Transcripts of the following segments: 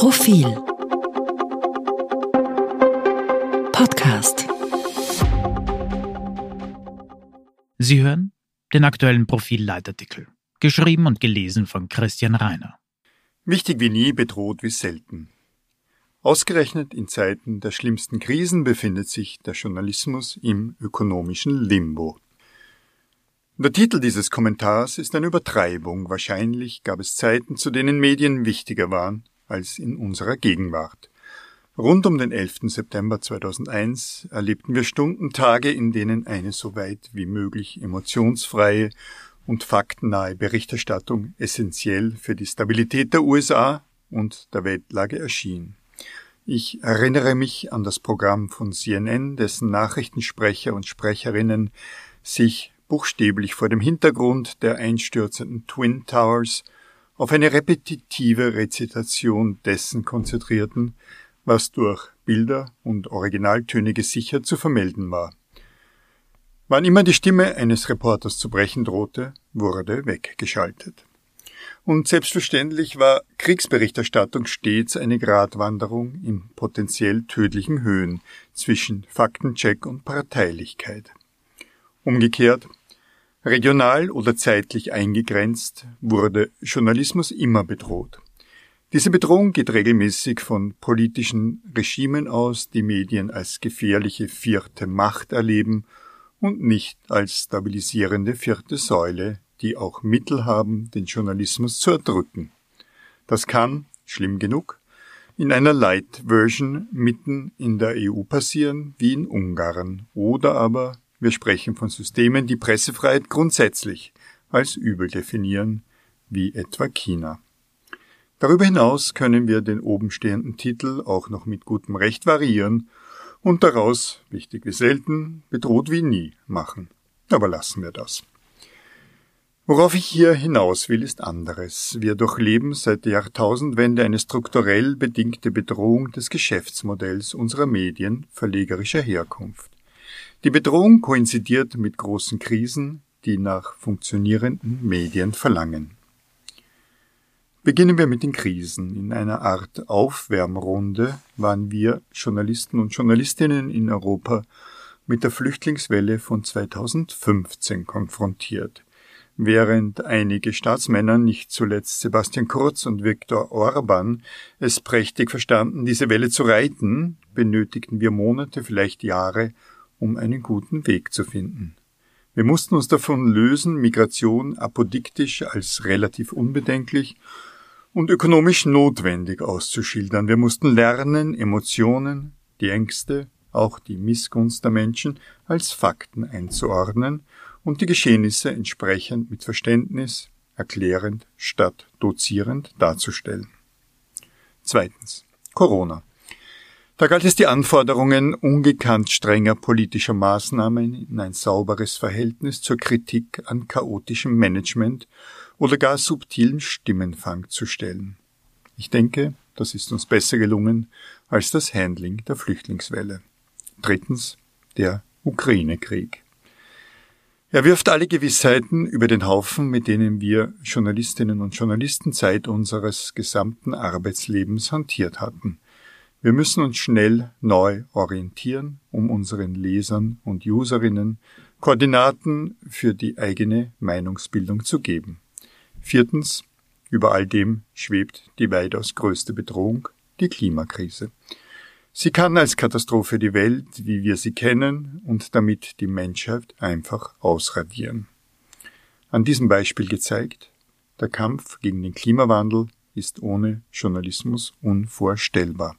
Profil Podcast Sie hören den aktuellen Profil-Leitartikel, geschrieben und gelesen von Christian Reiner. Wichtig wie nie, bedroht wie selten. Ausgerechnet in Zeiten der schlimmsten Krisen befindet sich der Journalismus im ökonomischen Limbo. Der Titel dieses Kommentars ist eine Übertreibung. Wahrscheinlich gab es Zeiten, zu denen Medien wichtiger waren als in unserer Gegenwart. Rund um den 11. September 2001 erlebten wir Stunden, Tage, in denen eine so weit wie möglich emotionsfreie und faktennahe Berichterstattung essentiell für die Stabilität der USA und der Weltlage erschien. Ich erinnere mich an das Programm von CNN, dessen Nachrichtensprecher und Sprecherinnen sich buchstäblich vor dem Hintergrund der einstürzenden Twin Towers auf eine repetitive Rezitation dessen konzentrierten, was durch Bilder und Originaltöne gesichert zu vermelden war. Wann immer die Stimme eines Reporters zu brechen drohte, wurde weggeschaltet. Und selbstverständlich war Kriegsberichterstattung stets eine Gratwanderung in potenziell tödlichen Höhen zwischen Faktencheck und Parteilichkeit. Umgekehrt Regional oder zeitlich eingegrenzt wurde Journalismus immer bedroht. Diese Bedrohung geht regelmäßig von politischen Regimen aus, die Medien als gefährliche vierte Macht erleben und nicht als stabilisierende vierte Säule, die auch Mittel haben, den Journalismus zu erdrücken. Das kann, schlimm genug, in einer Light-Version mitten in der EU passieren, wie in Ungarn, oder aber wir sprechen von Systemen, die Pressefreiheit grundsätzlich als übel definieren, wie etwa China. Darüber hinaus können wir den oben stehenden Titel auch noch mit gutem Recht variieren und daraus, wichtig wie selten, bedroht wie nie machen. Aber lassen wir das. Worauf ich hier hinaus will, ist anderes. Wir durchleben seit der Jahrtausendwende eine strukturell bedingte Bedrohung des Geschäftsmodells unserer Medien verlegerischer Herkunft. Die Bedrohung koinzidiert mit großen Krisen, die nach funktionierenden Medien verlangen. Beginnen wir mit den Krisen. In einer Art Aufwärmrunde waren wir Journalisten und Journalistinnen in Europa mit der Flüchtlingswelle von 2015 konfrontiert. Während einige Staatsmänner, nicht zuletzt Sebastian Kurz und Viktor Orban, es prächtig verstanden, diese Welle zu reiten, benötigten wir Monate, vielleicht Jahre, um einen guten Weg zu finden. Wir mussten uns davon lösen, Migration apodiktisch als relativ unbedenklich und ökonomisch notwendig auszuschildern. Wir mussten lernen, Emotionen, die Ängste, auch die Missgunst der Menschen als Fakten einzuordnen und die Geschehnisse entsprechend mit Verständnis, erklärend statt dozierend darzustellen. Zweitens. Corona. Da galt es die Anforderungen ungekannt strenger politischer Maßnahmen in ein sauberes Verhältnis zur Kritik an chaotischem Management oder gar subtilen Stimmenfang zu stellen. Ich denke, das ist uns besser gelungen als das Handling der Flüchtlingswelle. Drittens, der Ukraine-Krieg. Er wirft alle Gewissheiten über den Haufen, mit denen wir Journalistinnen und Journalisten Zeit unseres gesamten Arbeitslebens hantiert hatten – wir müssen uns schnell neu orientieren, um unseren Lesern und Userinnen Koordinaten für die eigene Meinungsbildung zu geben. Viertens, über all dem schwebt die weitaus größte Bedrohung, die Klimakrise. Sie kann als Katastrophe die Welt, wie wir sie kennen, und damit die Menschheit einfach ausradieren. An diesem Beispiel gezeigt, der Kampf gegen den Klimawandel ist ohne Journalismus unvorstellbar.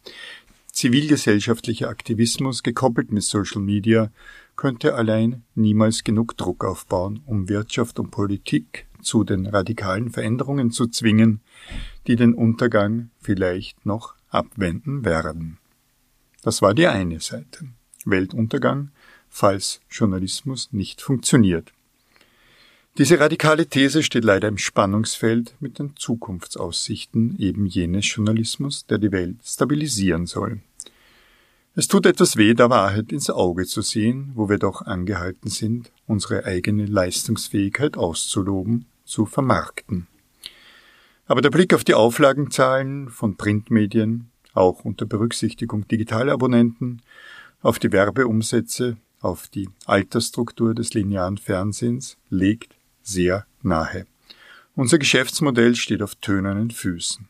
Zivilgesellschaftlicher Aktivismus gekoppelt mit Social Media könnte allein niemals genug Druck aufbauen, um Wirtschaft und Politik zu den radikalen Veränderungen zu zwingen, die den Untergang vielleicht noch abwenden werden. Das war die eine Seite. Weltuntergang, falls Journalismus nicht funktioniert. Diese radikale These steht leider im Spannungsfeld mit den Zukunftsaussichten eben jenes Journalismus, der die Welt stabilisieren soll. Es tut etwas weh, der Wahrheit ins Auge zu sehen, wo wir doch angehalten sind, unsere eigene Leistungsfähigkeit auszuloben, zu vermarkten. Aber der Blick auf die Auflagenzahlen von Printmedien, auch unter Berücksichtigung digitaler Abonnenten, auf die Werbeumsätze, auf die Altersstruktur des linearen Fernsehens legt sehr nahe. Unser Geschäftsmodell steht auf tönernen Füßen.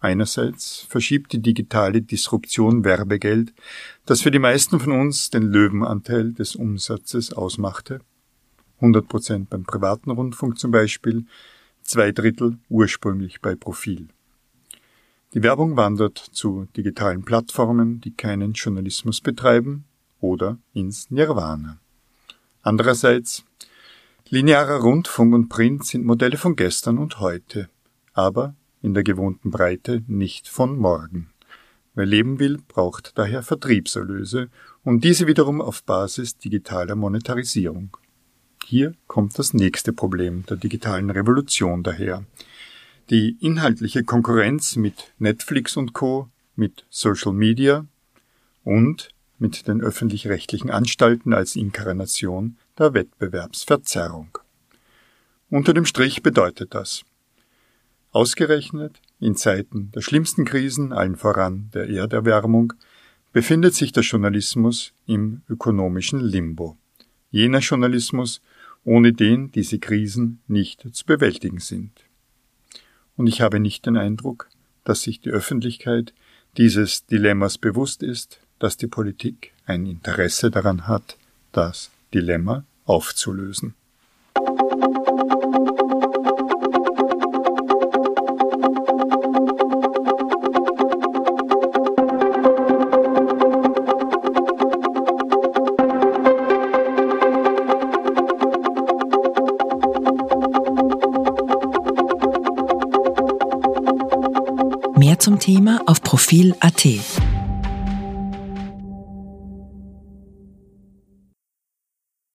Einerseits verschiebt die digitale Disruption Werbegeld, das für die meisten von uns den Löwenanteil des Umsatzes ausmachte. 100 Prozent beim privaten Rundfunk zum Beispiel, zwei Drittel ursprünglich bei Profil. Die Werbung wandert zu digitalen Plattformen, die keinen Journalismus betreiben, oder ins Nirvana. Andererseits, linearer Rundfunk und Print sind Modelle von gestern und heute, aber in der gewohnten Breite nicht von morgen. Wer leben will, braucht daher Vertriebserlöse und diese wiederum auf Basis digitaler Monetarisierung. Hier kommt das nächste Problem der digitalen Revolution daher. Die inhaltliche Konkurrenz mit Netflix und Co., mit Social Media und mit den öffentlich-rechtlichen Anstalten als Inkarnation der Wettbewerbsverzerrung. Unter dem Strich bedeutet das, Ausgerechnet in Zeiten der schlimmsten Krisen, allen voran der Erderwärmung, befindet sich der Journalismus im ökonomischen Limbo. Jener Journalismus, ohne den diese Krisen nicht zu bewältigen sind. Und ich habe nicht den Eindruck, dass sich die Öffentlichkeit dieses Dilemmas bewusst ist, dass die Politik ein Interesse daran hat, das Dilemma aufzulösen. Mehr zum Thema auf Profil.at.